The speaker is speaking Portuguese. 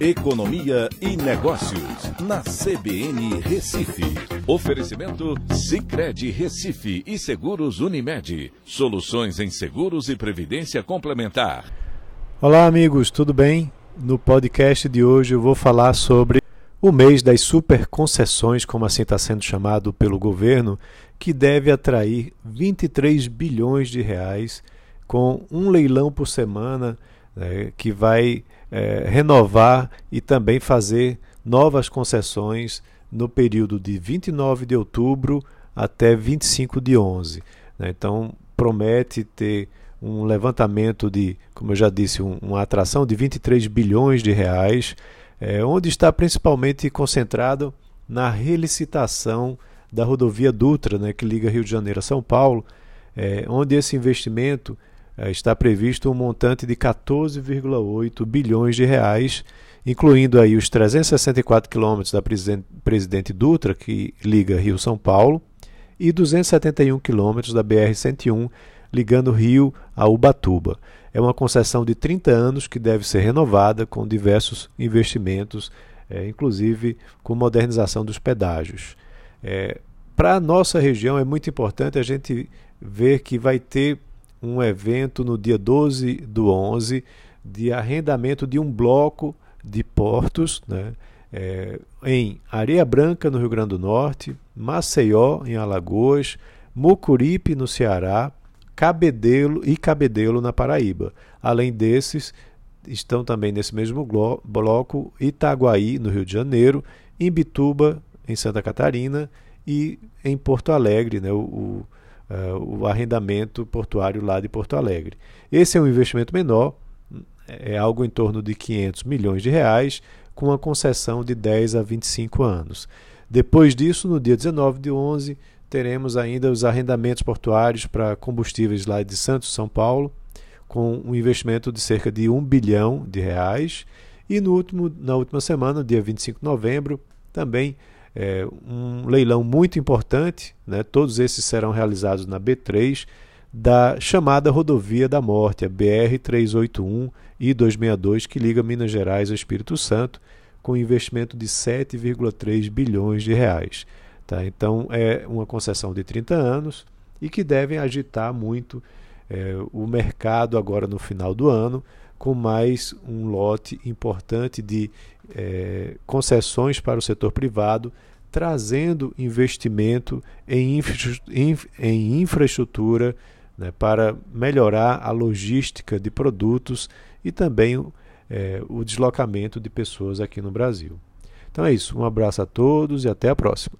Economia e Negócios, na CBN Recife. Oferecimento Cicred Recife e Seguros Unimed. Soluções em seguros e previdência complementar. Olá, amigos, tudo bem? No podcast de hoje eu vou falar sobre o mês das super concessões, como assim está sendo chamado pelo governo, que deve atrair 23 bilhões de reais com um leilão por semana né, que vai é, renovar e também fazer novas concessões no período de 29 de outubro até 25 de 11. Né? Então, promete ter um levantamento de, como eu já disse, um, uma atração de 23 bilhões de reais, é, onde está principalmente concentrado na relicitação da rodovia Dutra, né, que liga Rio de Janeiro a São Paulo, é, onde esse investimento está previsto um montante de 14,8 bilhões de reais, incluindo aí os 364 quilômetros da Presidente Dutra, que liga Rio-São Paulo, e 271 quilômetros da BR-101, ligando Rio a Ubatuba. É uma concessão de 30 anos que deve ser renovada com diversos investimentos, é, inclusive com modernização dos pedágios. É, Para a nossa região é muito importante a gente ver que vai ter um evento no dia 12 do 11 de arrendamento de um bloco de portos né, é, em Areia Branca, no Rio Grande do Norte, Maceió, em Alagoas, Mucuripe, no Ceará, Cabedelo e Cabedelo, na Paraíba. Além desses, estão também nesse mesmo bloco Itaguaí, no Rio de Janeiro, Imbituba, em Santa Catarina, e em Porto Alegre, né, o, o uh, o arrendamento portuário lá de Porto Alegre. Esse é um investimento menor, é algo em torno de 500 milhões de reais, com uma concessão de 10 a 25 anos. Depois disso, no dia 19 de 11, teremos ainda os arrendamentos portuários para combustíveis lá de Santos, São Paulo, com um investimento de cerca de 1 bilhão de reais. E no último, na última semana, dia 25 de novembro, também é, um leilão muito importante, né? todos esses serão realizados na B3, da chamada Rodovia da Morte, a BR-381 e 262, que liga Minas Gerais ao Espírito Santo, com investimento de 7,3 bilhões de reais. Tá? Então é uma concessão de 30 anos e que devem agitar muito é, o mercado agora no final do ano, com mais um lote importante de é, concessões para o setor privado, trazendo investimento em, infra, em infraestrutura né, para melhorar a logística de produtos e também é, o deslocamento de pessoas aqui no Brasil. Então é isso, um abraço a todos e até a próxima.